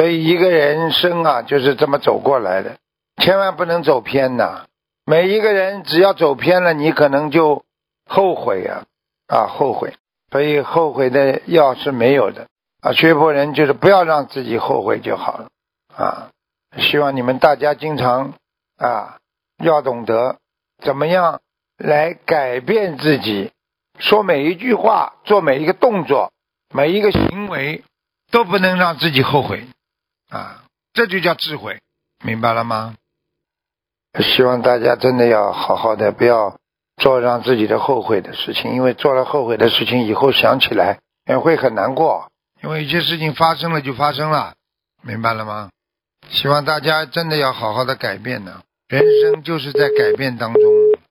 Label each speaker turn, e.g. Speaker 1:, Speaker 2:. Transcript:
Speaker 1: 所以一个人生啊，就是这么走过来的，千万不能走偏呐。每一个人只要走偏了，你可能就后悔呀，啊，后悔。所以后悔的药是没有的啊。学佛人就是不要让自己后悔就好了啊。希望你们大家经常啊，要懂得怎么样来改变自己，说每一句话，做每一个动作，每一个行为，都不能让自己后悔啊。这就叫智慧，明白了吗？希望大家真的要好好的，不要做让自己的后悔的事情，因为做了后悔的事情以后想起来也会很难过，因为一些事情发生了就发生了，明白了吗？希望大家真的要好好的改变呢，人生就是在改变当中。